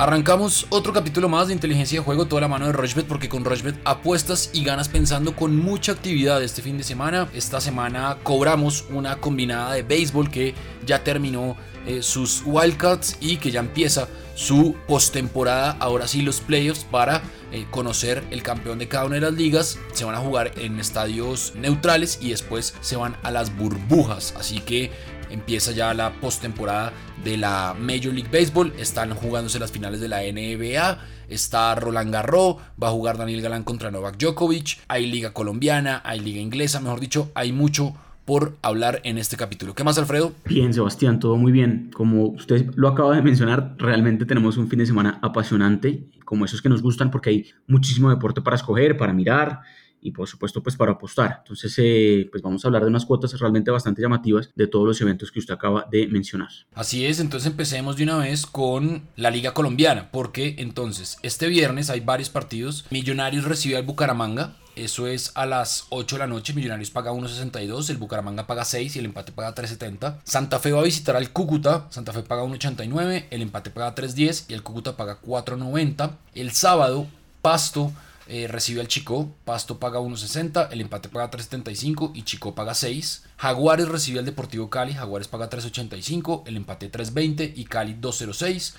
Arrancamos otro capítulo más de inteligencia de juego, toda la mano de Rochbet, porque con Rochbet apuestas y ganas pensando con mucha actividad este fin de semana. Esta semana cobramos una combinada de béisbol que ya terminó eh, sus wildcards y que ya empieza su postemporada. Ahora sí, los playoffs para eh, conocer el campeón de cada una de las ligas. Se van a jugar en estadios neutrales y después se van a las burbujas. Así que empieza ya la postemporada de la Major League Baseball. Están jugándose las finales de la NBA. Está Roland Garros, va a jugar Daniel Galán contra Novak Djokovic. Hay liga colombiana, hay liga inglesa, mejor dicho, hay mucho por hablar en este capítulo. ¿Qué más, Alfredo? Bien, Sebastián, todo muy bien. Como usted lo acaba de mencionar, realmente tenemos un fin de semana apasionante, como esos que nos gustan, porque hay muchísimo deporte para escoger, para mirar y por supuesto pues para apostar. Entonces eh, pues vamos a hablar de unas cuotas realmente bastante llamativas de todos los eventos que usted acaba de mencionar. Así es, entonces empecemos de una vez con la Liga Colombiana, porque entonces este viernes hay varios partidos. Millonarios recibe al Bucaramanga, eso es a las 8 de la noche. Millonarios paga 1.62, el Bucaramanga paga 6 y el empate paga 3.70. Santa Fe va a visitar al Cúcuta. Santa Fe paga 1.89, el empate paga 3.10 y el Cúcuta paga 4.90. El sábado, Pasto eh, recibe al Chico, Pasto paga 1.60, el empate paga 3.75 y Chico paga 6. Jaguares recibe al Deportivo Cali, Jaguares paga 3.85, el empate 3.20 y Cali 2.06.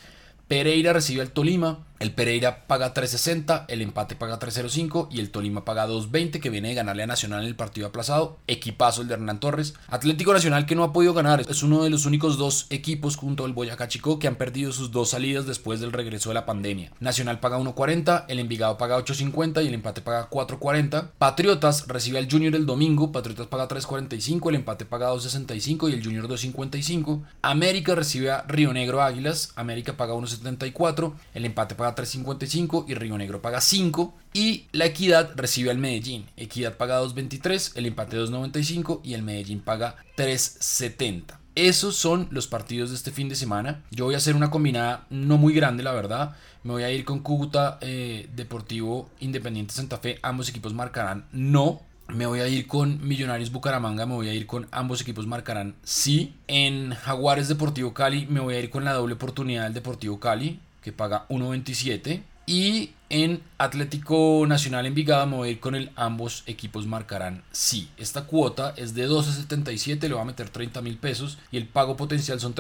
Pereira recibe al Tolima, el Pereira paga 3.60, el empate paga 3.05 y el Tolima paga 2.20 que viene de ganarle a Nacional en el partido aplazado. Equipazo el de Hernán Torres. Atlético Nacional que no ha podido ganar. Es uno de los únicos dos equipos junto al Boyacá Chico que han perdido sus dos salidas después del regreso de la pandemia. Nacional paga 1.40, el Envigado paga 8.50 y el empate paga 4.40. Patriotas recibe al Junior el domingo, Patriotas paga 3.45, el empate paga 2.65 y el Junior 2.55. América recibe a Río Negro Águilas, América paga 1.70 el empate paga 3.55 y Río Negro paga 5. Y la Equidad recibe al Medellín. Equidad paga 2.23, el empate 2.95 y el Medellín paga 3.70. Esos son los partidos de este fin de semana. Yo voy a hacer una combinada no muy grande, la verdad. Me voy a ir con Cúcuta eh, Deportivo Independiente Santa Fe. Ambos equipos marcarán no. Me voy a ir con Millonarios Bucaramanga, me voy a ir con ambos equipos marcarán sí. En Jaguares Deportivo Cali me voy a ir con la doble oportunidad del Deportivo Cali, que paga 1.27. Y en Atlético Nacional Envigado me voy a ir con el ambos equipos marcarán sí. Esta cuota es de 12.77, le va a meter 30 mil pesos y el pago potencial son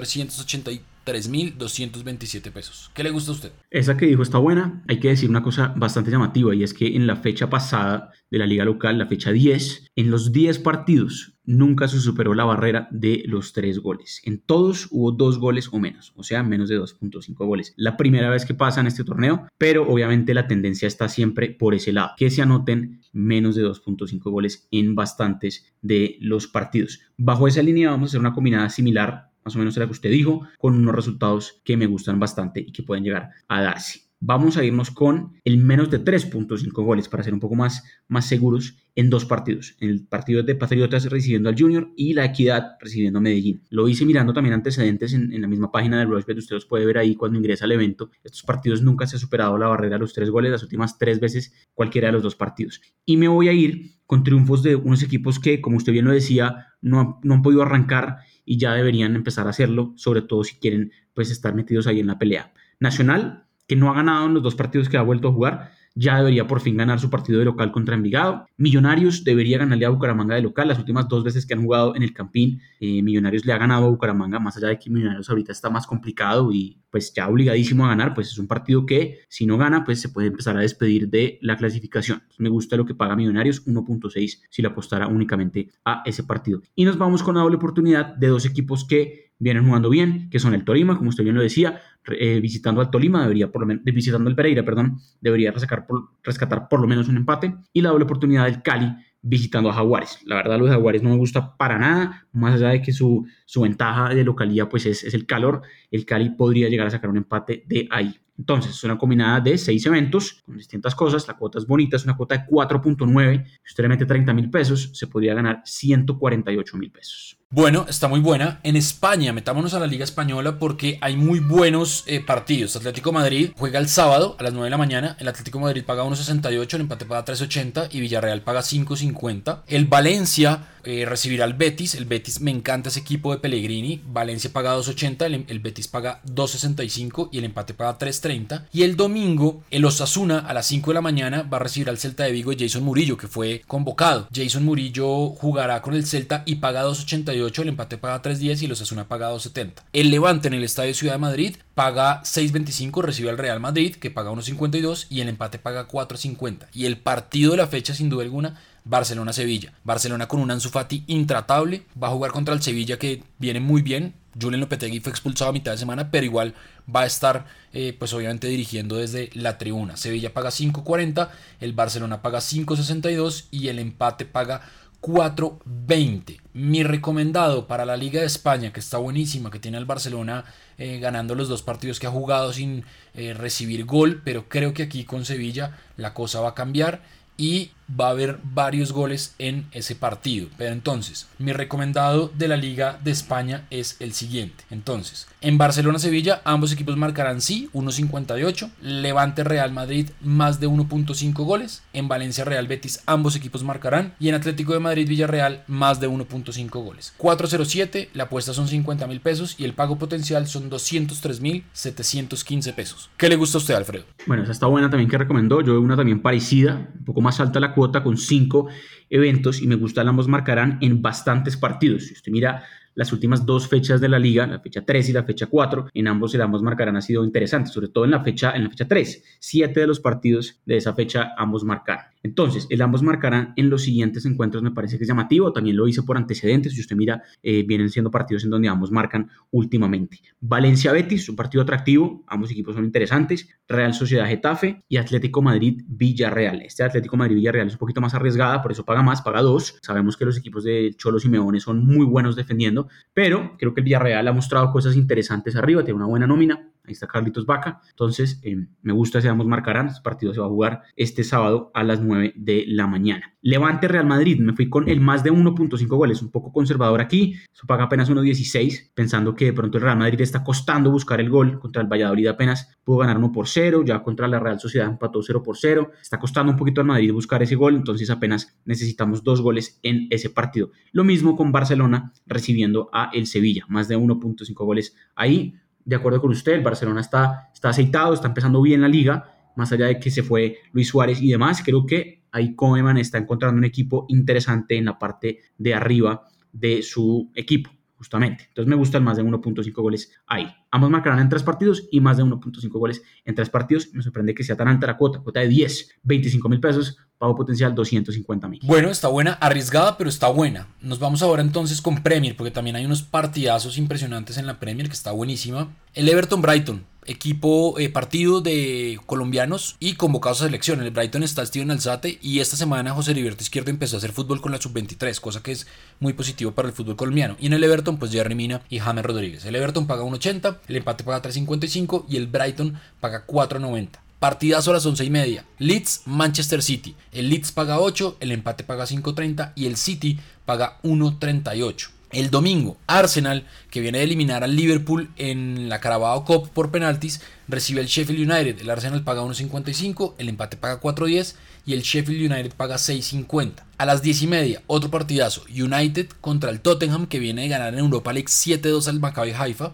383.227 pesos. ¿Qué le gusta a usted? Esa que dijo está buena. Hay que decir una cosa bastante llamativa y es que en la fecha pasada de la liga local, la fecha 10, en los 10 partidos nunca se superó la barrera de los 3 goles. En todos hubo 2 goles o menos, o sea, menos de 2.5 goles. La primera vez que pasa en este torneo, pero obviamente la tendencia está siempre por ese lado, que se anoten menos de 2.5 goles en bastantes de los partidos. Bajo esa línea vamos a hacer una combinada similar, más o menos a la que usted dijo, con unos resultados que me gustan bastante y que pueden llegar a darse vamos a irnos con el menos de 3.5 goles para ser un poco más, más seguros en dos partidos. El partido de Patriotas recibiendo al Junior y la Equidad recibiendo a Medellín. Lo hice mirando también antecedentes en, la misma página de Rushbet. Usted los puede ver ahí cuando ingresa al evento. Estos partidos nunca se ha superado la barrera de los tres goles, las últimas tres veces cualquiera de los dos partidos. Y me voy a ir con triunfos de unos equipos que, como usted bien lo decía, no, no han podido arrancar y ya deberían empezar a hacerlo, sobre todo si quieren pues estar metidos ahí en la pelea. Nacional que no ha ganado en los dos partidos que ha vuelto a jugar, ya debería por fin ganar su partido de local contra Envigado. Millonarios debería ganarle a Bucaramanga de local. Las últimas dos veces que han jugado en el Campín, eh, Millonarios le ha ganado a Bucaramanga, más allá de que Millonarios ahorita está más complicado y pues ya obligadísimo a ganar, pues es un partido que si no gana, pues se puede empezar a despedir de la clasificación. Me gusta lo que paga Millonarios, 1.6 si le apostara únicamente a ese partido. Y nos vamos con la doble oportunidad de dos equipos que vienen jugando bien, que son el Tolima, como usted bien lo decía, eh, visitando al Tolima, debería por lo menos, visitando el Pereira, perdón, debería rescatar por, rescatar por lo menos un empate, y la doble oportunidad del Cali visitando a Jaguares. La verdad, los Jaguares no me gusta para nada, más allá de que su, su ventaja de localidad pues es, es el calor, el Cali podría llegar a sacar un empate de ahí. Entonces, es una combinada de seis eventos con distintas cosas. La cuota es bonita, es una cuota de 4.9. Si usted le mete 30 mil pesos, se podría ganar 148 mil pesos. Bueno, está muy buena. En España, metámonos a la Liga Española porque hay muy buenos eh, partidos. Atlético Madrid juega el sábado a las 9 de la mañana. El Atlético Madrid paga 1.68, el empate paga 3.80 y Villarreal paga 5.50. El Valencia eh, recibirá al Betis. El Betis me encanta ese equipo de Pellegrini. Valencia paga 2.80, el, Betis paga 2.65 y el empate paga 3.30. Y el domingo, el Osasuna a las 5 de la mañana va a recibir al Celta de Vigo Jason Murillo, que fue convocado. Jason Murillo jugará con el Celta y paga 2.88, el empate paga 3.10 y el Osasuna paga 2.70. El Levante en el Estadio Ciudad de Madrid paga 6.25, recibe al Real Madrid, que paga 1.52 y el empate paga 4.50. Y el partido de la fecha, sin duda alguna, Barcelona-Sevilla. Barcelona con un Ansu Fati intratable, va a jugar contra el Sevilla que viene muy bien. Julian Lopetegui fue expulsado a mitad de semana, pero igual va a estar, eh, pues obviamente dirigiendo desde la tribuna. Sevilla paga 5.40, el Barcelona paga 5.62 y el empate paga 4.20. Mi recomendado para la Liga de España, que está buenísima, que tiene al Barcelona eh, ganando los dos partidos que ha jugado sin eh, recibir gol, pero creo que aquí con Sevilla la cosa va a cambiar y va a haber varios goles en ese partido. Pero entonces, mi recomendado de la Liga de España es el siguiente. Entonces, en Barcelona-Sevilla, ambos equipos marcarán sí, 1.58. Levante Real Madrid, más de 1.5 goles. En Valencia Real Betis, ambos equipos marcarán. Y en Atlético de Madrid Villarreal, más de 1.5 goles. 4.07, la apuesta son 50 mil pesos y el pago potencial son 203 mil 715 pesos. ¿Qué le gusta a usted, Alfredo? Bueno, esa está buena también que recomendó. Yo veo una también parecida, un poco más alta la cuota con cinco eventos y me gusta ambos marcarán en bastantes partidos. Si usted mira las últimas dos fechas de la liga, la fecha 3 y la fecha 4, en ambos el ambos marcarán ha sido interesante, sobre todo en la fecha en la fecha 3. Siete de los partidos de esa fecha ambos marcarán. Entonces, el ambos marcarán en los siguientes encuentros, me parece que es llamativo, también lo hice por antecedentes, si usted mira, eh, vienen siendo partidos en donde ambos marcan últimamente. Valencia-Betis, un partido atractivo, ambos equipos son interesantes, Real Sociedad-Getafe y Atlético Madrid-Villarreal. Este Atlético Madrid-Villarreal es un poquito más arriesgada, por eso paga más, paga dos. Sabemos que los equipos de Cholo Simeone son muy buenos defendiendo, pero creo que el Villarreal ha mostrado cosas interesantes arriba, tiene una buena nómina, Ahí está Carlitos Vaca. Entonces, eh, me gusta si ambos marcarán. Este partido se va a jugar este sábado a las 9 de la mañana. Levante Real Madrid. Me fui con el más de 1.5 goles. Un poco conservador aquí. Eso paga apenas 1.16. Pensando que de pronto el Real Madrid está costando buscar el gol. Contra el Valladolid apenas pudo ganar 1 por 0. Ya contra la Real Sociedad empató 0 por 0. Está costando un poquito al Madrid buscar ese gol. Entonces apenas necesitamos dos goles en ese partido. Lo mismo con Barcelona recibiendo a el Sevilla. Más de 1.5 goles ahí de acuerdo con usted, el Barcelona está, está aceitado, está empezando bien la liga, más allá de que se fue Luis Suárez y demás, creo que ahí Koeman está encontrando un equipo interesante en la parte de arriba de su equipo justamente. Entonces me gustan más de 1.5 goles ahí. Ambos marcarán en tres partidos y más de 1.5 goles en tres partidos. Me sorprende que sea tan alta la cuota, cuota de 10, 25 mil pesos, pago potencial 250 mil. Bueno, está buena, arriesgada, pero está buena. Nos vamos ahora entonces con Premier, porque también hay unos partidazos impresionantes en la Premier que está buenísima. El Everton Brighton equipo eh, partido de colombianos y convocados a selección. El Brighton está Steven Alzate y esta semana José Heriberto Izquierdo empezó a hacer fútbol con la sub-23, cosa que es muy positivo para el fútbol colombiano. Y en el Everton, pues Jerry Mina y James Rodríguez. El Everton paga 1.80, el empate paga 3.55 y el Brighton paga 4.90. Partidazo a las 11 y media. Leeds, Manchester City. El Leeds paga 8, el empate paga 5.30 y el City paga 1.38. El domingo, Arsenal, que viene de eliminar al Liverpool en la Carabao Cup por penaltis, recibe al Sheffield United. El Arsenal paga 1.55, el empate paga 4.10 y el Sheffield United paga 6.50. A las 10 y media, otro partidazo, United contra el Tottenham, que viene de ganar en Europa League 7-2 al Maccabi Haifa.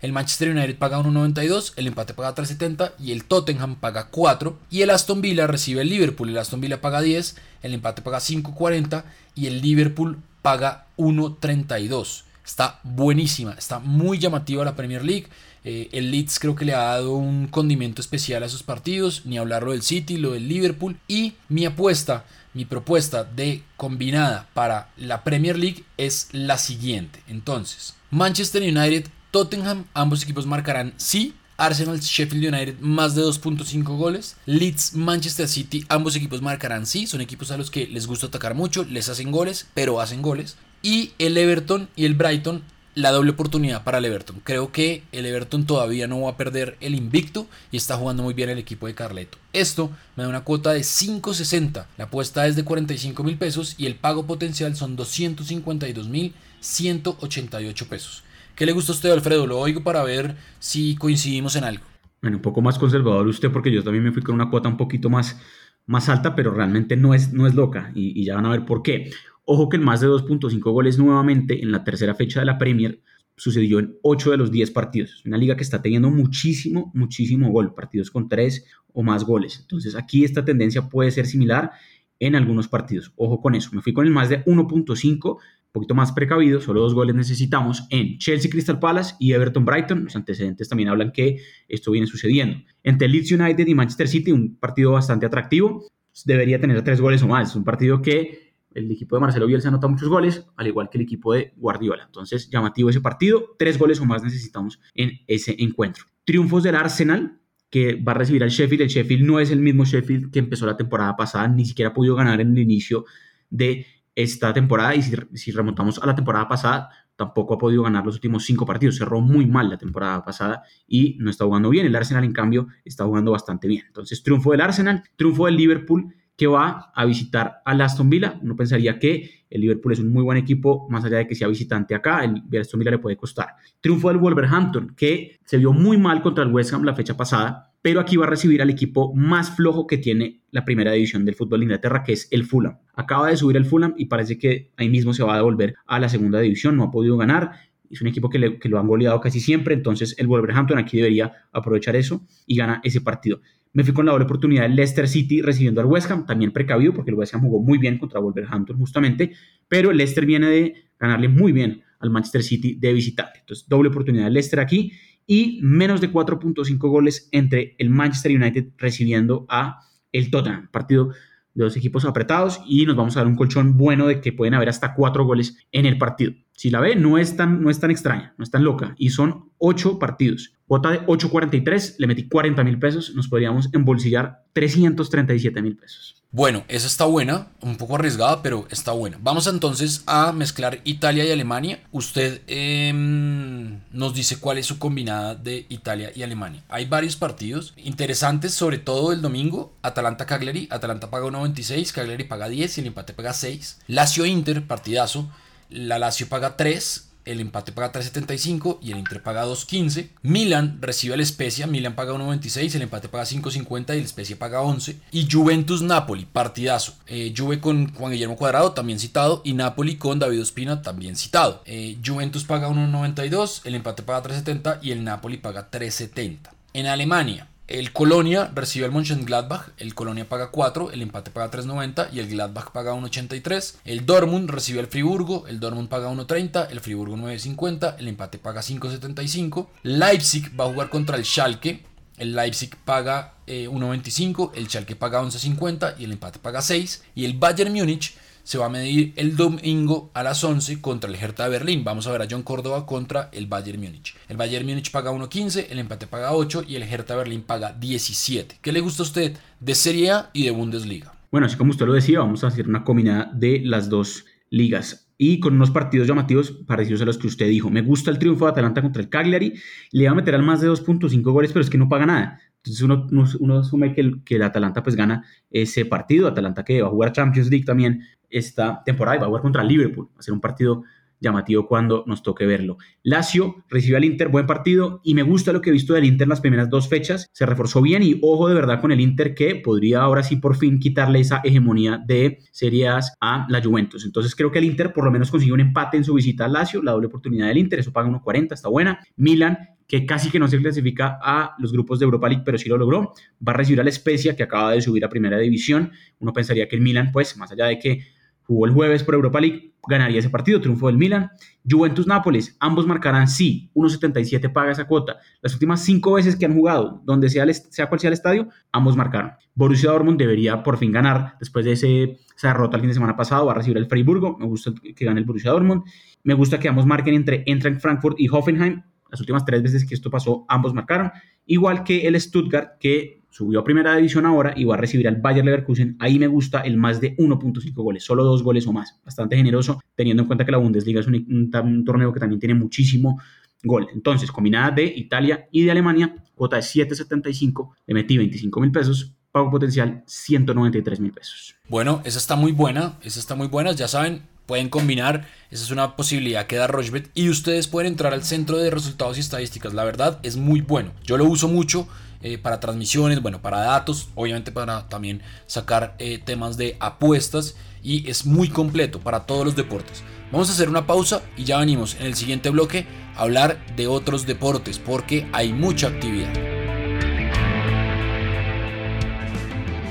El Manchester United paga 1.92, el empate paga 3.70 y el Tottenham paga 4. Y el Aston Villa recibe el Liverpool, el Aston Villa paga 10, el empate paga 5.40 y el Liverpool paga 1.32. Está buenísima, está muy llamativa la Premier League. Eh, el Leeds creo que le ha dado un condimento especial a esos partidos, ni hablarlo del City, lo del Liverpool. Y mi apuesta, mi propuesta de combinada para la Premier League es la siguiente. Entonces, Manchester United, Tottenham, ambos equipos marcarán sí Arsenal, Sheffield United, más de 2.5 goles. Leeds, Manchester City, ambos equipos marcarán sí. Son equipos a los que les gusta atacar mucho, les hacen goles, pero hacen goles. Y el Everton y el Brighton, la doble oportunidad para el Everton. Creo que el Everton todavía no va a perder el invicto y está jugando muy bien el equipo de Carleto. Esto me da una cuota de 5.60. La apuesta es de 45 mil pesos y el pago potencial son 252 mil 188 pesos. ¿Qué le gusta a usted, Alfredo? Lo oigo para ver si coincidimos en algo. Bueno, un poco más conservador usted porque yo también me fui con una cuota un poquito más, más alta, pero realmente no es, no es loca y, ya van a ver por qué. Ojo que en más de 2.5 goles nuevamente en la tercera fecha de la Premier sucedió en 8 de los 10 partidos. Una liga que está teniendo muchísimo, muchísimo gol, partidos con 3 o más goles. Entonces aquí esta tendencia puede ser similar en algunos partidos. Ojo con eso. Me fui con el más de 1.5 un poquito más precavido, solo dos goles necesitamos en Chelsea Crystal Palace y Everton Brighton. Los antecedentes también hablan que esto viene sucediendo. Entre Leeds United y Manchester City, un partido bastante atractivo, debería tener tres goles o más. Es un partido que el equipo de Marcelo Bielsa anota muchos goles, al igual que el equipo de Guardiola. Entonces, llamativo ese partido, tres goles o más necesitamos en ese encuentro. Triunfos del Arsenal, que va a recibir al Sheffield. El Sheffield no es el mismo Sheffield que empezó la temporada pasada, ni siquiera ha podido ganar en el inicio de esta temporada y si, remontamos a la temporada pasada, tampoco ha podido ganar los últimos cinco partidos. Cerró muy mal la temporada pasada y no está jugando bien. El Arsenal, en cambio, está jugando bastante bien. Entonces, triunfo del Arsenal, triunfo del Liverpool que va a visitar al Aston Villa. Uno pensaría que el Liverpool es un muy buen equipo, más allá de que sea visitante acá, el Aston Villa le puede costar. Triunfo del Wolverhampton, que se vio muy mal contra el West Ham la fecha pasada, pero aquí va a recibir al equipo más flojo que tiene la primera división del fútbol de Inglaterra, que es el Fulham. Acaba de subir el Fulham y parece que ahí mismo se va a devolver a la segunda división, no ha podido ganar. Es un equipo que, lo han goleado casi siempre, entonces el Wolverhampton aquí debería aprovechar eso y gana ese partido. Me fui con la doble oportunidad del Leicester City recibiendo al West Ham, también precavido porque el West Ham jugó muy bien contra Wolverhampton justamente, pero el Leicester viene de ganarle muy bien al Manchester City de visitante. Entonces, doble oportunidad del Leicester aquí y menos de 4.5 goles entre el Manchester United recibiendo a el Tottenham. Partido de dos equipos apretados y nos vamos a dar un colchón bueno de que pueden haber hasta cuatro goles en el partido. Si la ve, no es tan, no es tan extraña, no es tan loca. Y son ocho partidos. Cuota de 8.43, le metí 40 mil pesos, nos podríamos embolsillar 337 mil pesos. Bueno, esa está buena, un poco arriesgada, pero está buena. Vamos entonces a mezclar Italia y Alemania. Usted em, nos dice cuál es su combinada de Italia y Alemania. Hay varios partidos interesantes, sobre todo el domingo. Atalanta-Cagliari, Atalanta paga 1.26, Cagliari paga 10 y el empate paga 6. Lazio-Inter, partidazo. La Lazio paga 3, el empate paga 3.75 y el Inter paga 2.15. Milan recibe al Spezia, Milan paga 1.26, el empate paga 5.50 y el Spezia paga 11. Y Juventus Napoli, partidazo. Eh, Juve con Juan Guillermo Cuadrado, también citado, y Napoli con David Ospina, también citado. Eh, Juventus paga 1.92, el empate paga 3.70 y el Napoli paga 3.70. En Alemania, el Colonia recibe al Mönchengladbach, el Colonia paga 4, el empate paga 3.90 y el Gladbach paga 1.83. El Dortmund recibe al Friburgo, el Dortmund paga 1.30, el Friburgo 9.50, el empate paga 5.75. Leipzig va a jugar contra el Schalke, el Leipzig paga 1.25, eh, el Schalke paga 11.50 y el empate paga 6. Y el Bayern Múnich se va a medir el domingo a las 11 contra el Hertha de Berlín. Vamos a ver a John Córdoba contra el Bayern Múnich. El Bayern Múnich paga 1.15, el empate paga 8 y el Hertha Berlín paga 17. ¿Qué le gusta a usted de Serie A y de Bundesliga? Bueno, así como usted lo decía, vamos a hacer una combinada de las dos ligas y con unos partidos llamativos parecidos a los que usted dijo. Me gusta el triunfo de Atalanta contra el Cagliari, le va a meter al más de 2.5 goles, pero es que no paga nada. Entonces uno, uno, asume que el, que el Atalanta pues gana ese partido, Atalanta que va a jugar Champions League también esta temporada y va a jugar contra Liverpool, va a ser un partido llamativo cuando nos toque verlo. Lazio recibe al Inter, buen partido, y me gusta lo que he visto del Inter las primeras dos fechas. Se reforzó bien y ojo de verdad con el Inter que podría ahora sí por fin quitarle esa hegemonía de series a la Juventus. Entonces creo que el Inter por lo menos consigue un empate en su visita al Lazio, la doble oportunidad del Inter, eso paga 1.40, está buena. Milan que casi que no se clasifica a los grupos de Europa League, pero sí lo logró. Va a recibir a la Spezia, que acaba de subir a primera división. Uno pensaría que el Milan, pues, más allá de que jugó el jueves por Europa League, ganaría ese partido, triunfo del Milan. Juventus Nápoles, ambos marcarán sí, 1.77 paga esa cuota. Las últimas cinco veces que han jugado, donde sea, sea cual sea el estadio, ambos marcaron. Borussia Dortmund debería por fin ganar después de ese, esa derrota el fin de semana pasado, va a recibir el Freiburgo, me gusta que gane el Borussia Dortmund. Me gusta que ambos marquen entre Eintracht Frankfurt y Hoffenheim, las últimas tres veces que esto pasó, ambos marcaron. Igual que el Stuttgart, que subió a primera división ahora y va a recibir al Bayer Leverkusen. Ahí me gusta el más de 1.5 goles, solo dos goles o más. Bastante generoso, teniendo en cuenta que la Bundesliga es un, torneo que también tiene muchísimo gol. Entonces, combinada de Italia y de Alemania, cuota de 7.75, le metí 25 mil pesos, pago potencial 193 mil pesos. Bueno, esa está muy buena, esa está muy buena. Ya saben, pueden combinar. Esa es una posibilidad que da Rochebet. Y ustedes pueden entrar al centro de resultados y estadísticas. La verdad es muy bueno. Yo lo uso mucho eh, para transmisiones, bueno, para datos, obviamente para también sacar eh, temas de apuestas. Y es muy completo para todos los deportes. Vamos a hacer una pausa y ya venimos en el siguiente bloque a hablar de otros deportes porque hay mucha actividad.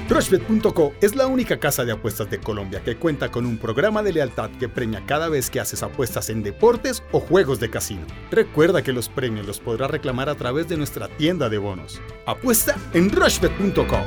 Rushbet.co es la única casa de apuestas de Colombia que cuenta con un programa de lealtad que premia cada vez que haces apuestas en deportes o juegos de casino. Recuerda que los premios los podrás reclamar a través de nuestra tienda de bonos. Apuesta en Rushbet.co.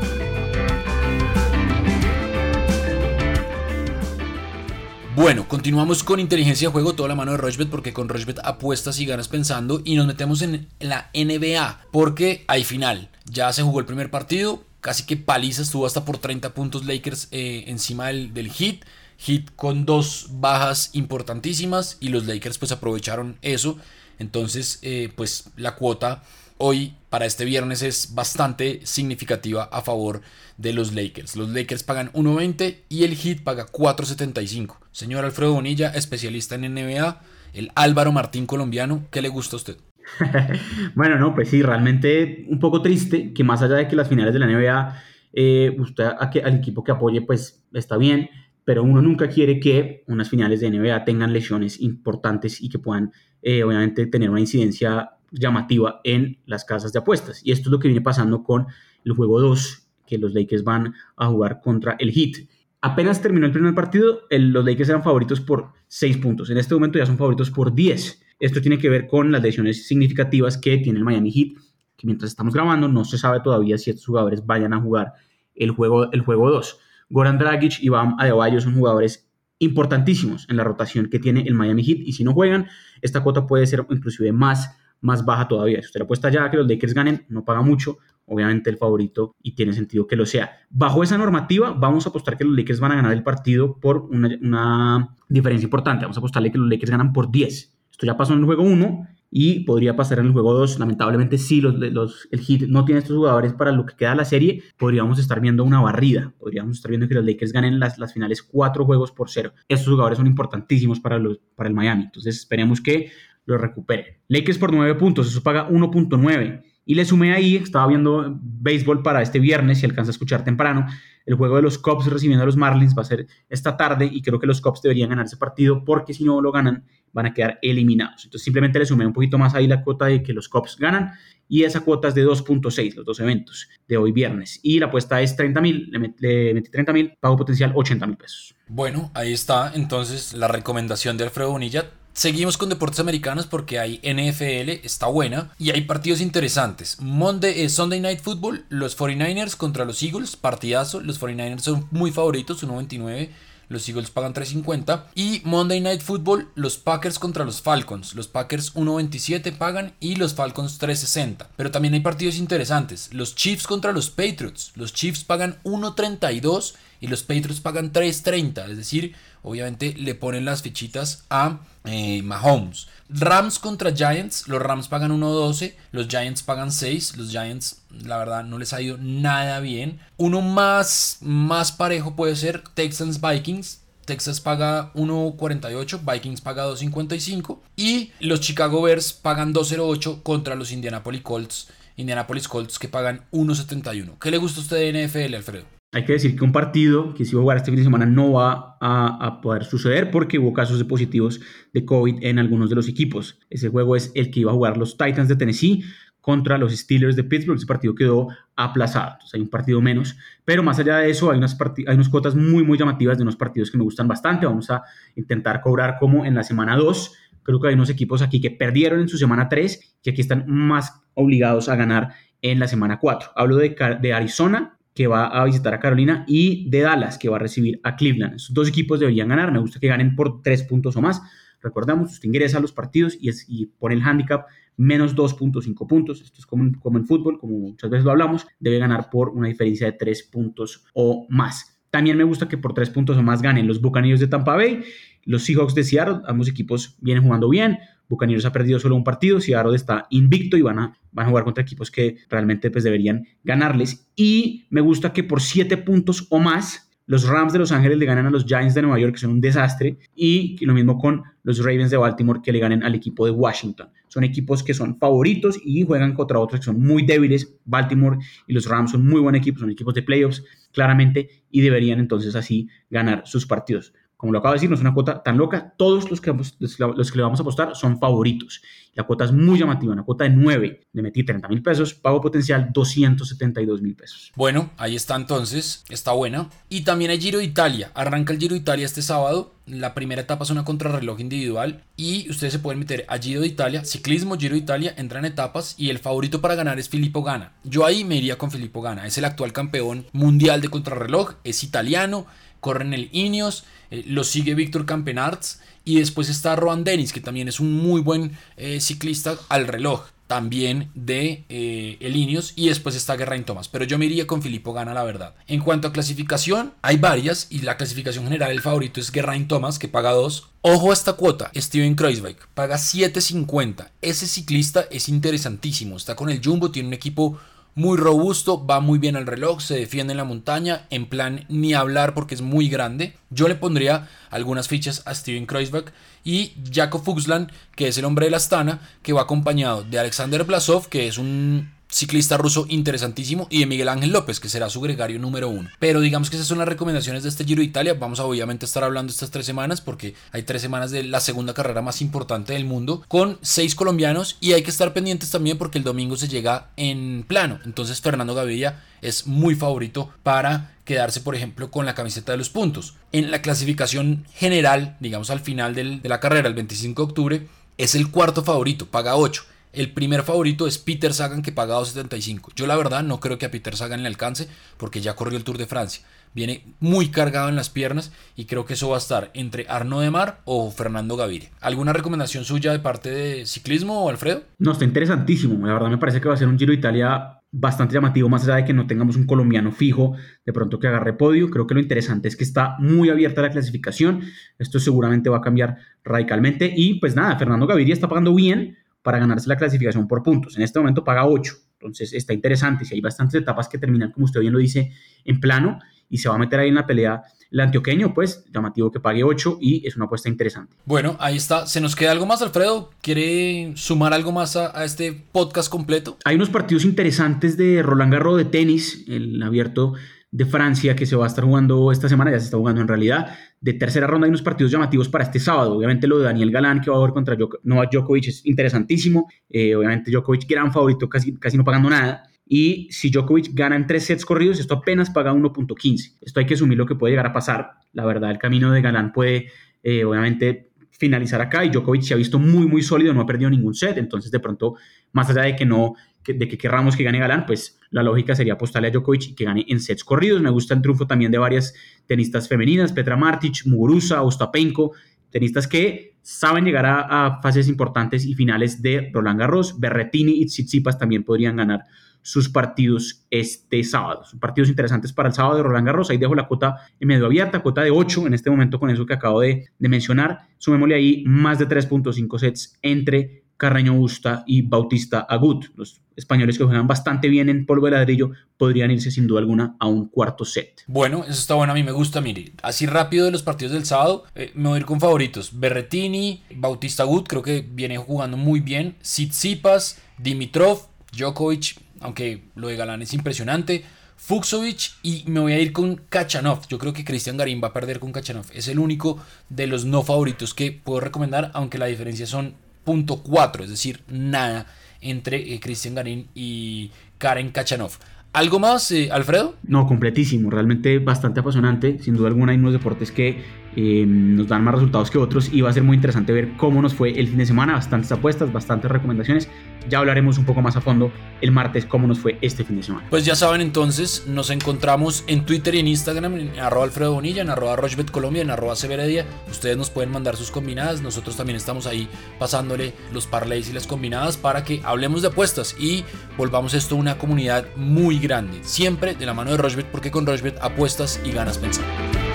Bueno, continuamos con inteligencia de juego, toda la mano de Rochbet, porque con Rochbet apuestas y ganas pensando. Y nos metemos en la NBA, porque hay final. Ya se jugó el primer partido, casi que paliza, estuvo hasta por 30 puntos Lakers eh, encima del, del hit. Hit con dos bajas importantísimas y los Lakers pues aprovecharon eso. Entonces eh, pues la cuota hoy para este viernes es bastante significativa a favor de los Lakers. Los Lakers pagan 1.20 y el Heat paga 4.75. Señor Alfredo Bonilla, especialista en NBA, el Álvaro Martín colombiano, ¿qué le gusta a usted? bueno, no, pues sí, realmente un poco triste que más allá de que las finales de la NBA, eh, usted a que, al equipo que apoye, pues está bien, pero uno nunca quiere que unas finales de NBA tengan lesiones importantes y que puedan, eh, obviamente, tener una incidencia llamativa en las casas de apuestas. Y esto es lo que viene pasando con el juego 2, que los Lakers van a jugar contra el Heat. Apenas terminó el primer partido, los Lakers eran favoritos por 6 puntos. En este momento ya son favoritos por 10. Esto tiene que ver con las lesiones significativas que tiene el Miami Heat, que mientras estamos grabando no se sabe todavía si estos jugadores vayan a jugar el juego, el juego 2. Goran Dragic y Bam Adebayo son jugadores importantísimos en la rotación que tiene el Miami Heat y si no juegan, esta cuota puede ser inclusive más, más baja todavía. Si usted le apuesta ya que los Lakers ganen, no paga mucho, obviamente el favorito y tiene sentido que lo sea. Bajo esa normativa, vamos a apostar que los Lakers van a ganar el partido por una, una diferencia importante. Vamos a apostarle que los Lakers ganan por 10 ya pasó en el juego 1 y podría pasar en el juego 2. Lamentablemente, si los, los, el Heat no tiene estos jugadores para lo que queda de la serie, podríamos estar viendo una barrida. Podríamos estar viendo que los Lakers ganen las, las finales cuatro juegos por cero. Estos jugadores son importantísimos para, los, para el Miami. Entonces, esperemos que lo recupere. Lakers por 9 puntos, eso paga 1.9. Y le sumé ahí, estaba viendo béisbol para este viernes, si alcanza a escuchar temprano, el juego de los Cubs recibiendo a los Marlins va a ser esta tarde y creo que los Cubs deberían ganar ese partido porque si no lo ganan van a quedar eliminados. Entonces simplemente le sumé un poquito más ahí la cuota de que los Cubs ganan y esa cuota es de 2.6, los dos eventos de hoy viernes. Y la apuesta es 30 mil, le, metí 30 mil, pago potencial 80 mil pesos. Bueno, ahí está entonces la recomendación de Alfredo Bonilla. Seguimos con deportes americanos porque hay NFL, está buena, y hay partidos interesantes. Monday, eh, Sunday Night Football, los 49ers contra los Eagles, partidazo. Los 49ers son muy favoritos, 1.29 los Eagles pagan 3.50. Y Monday Night Football, los Packers contra los Falcons. Los Packers 1.27 pagan y los Falcons 3.60. Pero también hay partidos interesantes. Los Chiefs contra los Patriots. Los Chiefs pagan 1.32 y los Patriots pagan 3.30. Es decir, obviamente le ponen las fichitas a eh, Mahomes. Rams contra Giants, los Rams pagan 1.12, los Giants pagan 6, los Giants la verdad no les ha ido nada bien. Uno más, más parejo puede ser Texans Vikings, Texas paga 1.48, Vikings paga 2.55 y los Chicago Bears pagan 2.08 contra los Indianapolis Colts, Indianapolis Colts que pagan 1.71. ¿Qué le gusta a usted de NFL, Alfredo? Hay que decir que un partido que se iba a jugar este fin de semana no va a, poder suceder porque hubo casos de positivos de COVID en algunos de los equipos. Ese juego es el que iba a jugar los Titans de Tennessee contra los Steelers de Pittsburgh. Ese partido quedó aplazado, entonces hay un partido menos. Pero más allá de eso, hay unas, hay unas cuotas muy, muy llamativas de unos partidos que me gustan bastante. Vamos a intentar cobrar como en la semana 2. Creo que hay unos equipos aquí que perdieron en su semana 3 y aquí están más obligados a ganar en la semana 4. Hablo de, de Arizona que va a visitar a Carolina, y de Dallas, que va a recibir a Cleveland. Esos dos equipos deberían ganar. Me gusta que ganen por tres puntos o más. Recordamos, usted ingresa a los partidos y, es, y pone el handicap menos 2.5 puntos. Esto es como, en fútbol, como muchas veces lo hablamos. Debe ganar por una diferencia de tres puntos o más. También me gusta que por tres puntos o más ganen los Buccaneers de Tampa Bay, los Seahawks de Seattle. Ambos equipos vienen jugando bien. Bucaneros ha perdido solo un partido, Seattle está invicto y van a, jugar contra equipos que realmente pues, deberían ganarles. Y me gusta que por 7 puntos o más Los Rams de Los Ángeles le ganan a los Giants de Nueva York, que son un desastre. Y lo mismo con los Ravens de Baltimore, que le ganen al equipo de Washington. Son equipos que son favoritos y juegan contra otros que son muy débiles. Baltimore y los Rams son muy buen equipo, son equipos de playoffs, claramente, y deberían entonces así ganar sus partidos. Como lo acabo de decir, no es una cuota tan loca. Todos los que, los que le vamos a apostar son favoritos. La cuota es muy llamativa, una cuota de 9. Le metí 30 mil pesos, pago potencial 272 mil pesos. Bueno, ahí está entonces, está buena. Y también hay Giro de Italia. Arranca el Giro de Italia este sábado. La primera etapa es una contrarreloj individual y ustedes se pueden meter a Giro de Italia, ciclismo, Giro de Italia, entran etapas y el favorito para ganar es Filippo Gana. Yo ahí me iría con Filippo Gana, es el actual campeón mundial de contrarreloj, es italiano, corre en el Ineos, eh, lo sigue Víctor Campenarts y después está Rohan Dennis, que también es un muy buen eh, ciclista al reloj, también de eh, el Ineos, y después está Geraint Thomas, pero yo me iría con Filippo Gana, la verdad. En cuanto a clasificación, hay varias, y la clasificación general, el favorito es Geraint Thomas, que paga 2. Ojo a esta cuota, Steven Kreuzweig paga 7.50. Ese ciclista es interesantísimo, está con el Jumbo, tiene un equipo muy robusto, va muy bien al reloj, se defiende en la montaña, en plan ni hablar porque es muy grande. Yo le pondría algunas fichas a Steven Kreuzberg y Jakob Fuchsland, que es el hombre de la Astana, que va acompañado de Alexander Blasov, que es un ciclista ruso interesantísimo, y de Miguel Ángel López, que será su gregario número uno. Pero digamos que esas son las recomendaciones de este Giro de Italia. Vamos a obviamente estar hablando estas tres semanas, porque hay tres semanas de la segunda carrera más importante del mundo, con seis colombianos, y hay que estar pendientes también porque el domingo se llega en plano. Entonces Fernando Gaviria es muy favorito para quedarse, por ejemplo, con la camiseta de los puntos. En la clasificación general, digamos al final de la carrera, el 25 de octubre, es el cuarto favorito, paga 8. El primer favorito es Peter Sagan que paga 2.75. Yo la verdad no creo que a Peter Sagan le alcance porque ya corrió el Tour de Francia. Viene muy cargado en las piernas y creo que eso va a estar entre Arno de Mar o Fernando Gaviria. ¿Alguna recomendación suya de parte de ciclismo, Alfredo? No, está interesantísimo. La verdad me parece que va a ser un Giro de Italia bastante llamativo, más allá de que no tengamos un colombiano fijo de pronto que agarre podio. Creo que lo interesante es que está muy abierta la clasificación. Esto seguramente va a cambiar radicalmente. Y pues nada, Fernando Gaviria está pagando bien para ganarse la clasificación por puntos. En este momento paga 8, entonces está interesante. Si hay bastantes etapas que terminan, como usted bien lo dice, en plano y se va a meter ahí en la pelea el antioqueño, pues llamativo que pague 8 y es una apuesta interesante. Bueno, ahí está. ¿Se nos queda algo más, Alfredo? ¿Quiere sumar algo más a, a este podcast completo? Hay unos partidos interesantes de Roland Garros de tenis, el abierto de Francia que se va a estar jugando esta semana, ya se está jugando en realidad. De tercera ronda hay unos partidos llamativos para este sábado. Obviamente lo de Daniel Galán que va a jugar contra Novak Djokovic es interesantísimo. Eh, obviamente Djokovic gran favorito, casi, casi no pagando nada. Y si Djokovic gana en tres sets corridos, esto apenas paga 1.15. Esto hay que asumir lo que puede llegar a pasar. La verdad, el camino de Galán puede, eh, obviamente, finalizar acá y Djokovic se ha visto muy, muy sólido, no ha perdido ningún set. Entonces, de pronto, más allá de que no de que querramos que gane Galán, pues la lógica sería apostarle a Djokovic y que gane en sets corridos. Me gusta el triunfo también de varias tenistas femeninas, Petra Martic, Muguruza, Ostapenko, tenistas que saben llegar a, fases importantes y finales de Roland Garros. Berretini y Tsitsipas también podrían ganar sus partidos este sábado. Son partidos interesantes para el sábado de Roland Garros. Ahí dejo la cuota en medio abierta, cuota de 8 en este momento con eso que acabo de, de mencionar. Sumémosle ahí más de 3.5 sets entre Carreño Busta y Bautista Agut. Los españoles que juegan bastante bien en polvo de ladrillo podrían irse sin duda alguna a un cuarto set. Bueno, eso está bueno, a mí me gusta, mire, así rápido de los partidos del sábado, eh, me voy a ir con favoritos. Berretini, Bautista Agut, creo que viene jugando muy bien. Tsitsipas, Dimitrov, Djokovic, aunque lo de Galán es impresionante. Fuxovic y me voy a ir con Kachanov. Yo creo que Cristian Garín va a perder con Kachanov. Es el único de los no favoritos que puedo recomendar, aunque la diferencia son .4, es decir, nada entre eh, Cristian Garín y Karen Kachanov. ¿Algo más, eh, Alfredo? No, completísimo, realmente bastante apasionante. Sin duda alguna hay unos deportes que eh, nos dan más resultados que otros y va a ser muy interesante ver cómo nos fue el fin de semana. Bastantes apuestas, bastantes recomendaciones. Ya hablaremos un poco más a fondo el martes cómo nos fue este fin de semana. Pues ya saben entonces, nos encontramos en Twitter y en Instagram, en arroba Alfredo Bonilla, en arroba Rochbet Colombia, en arroba Severedia. Ustedes nos pueden mandar sus combinadas, nosotros también estamos ahí pasándole los parlays y las combinadas para que hablemos de apuestas y volvamos esto una comunidad muy grande. Siempre de la mano de Rochbet porque con Rochbet apuestas y ganas pensando.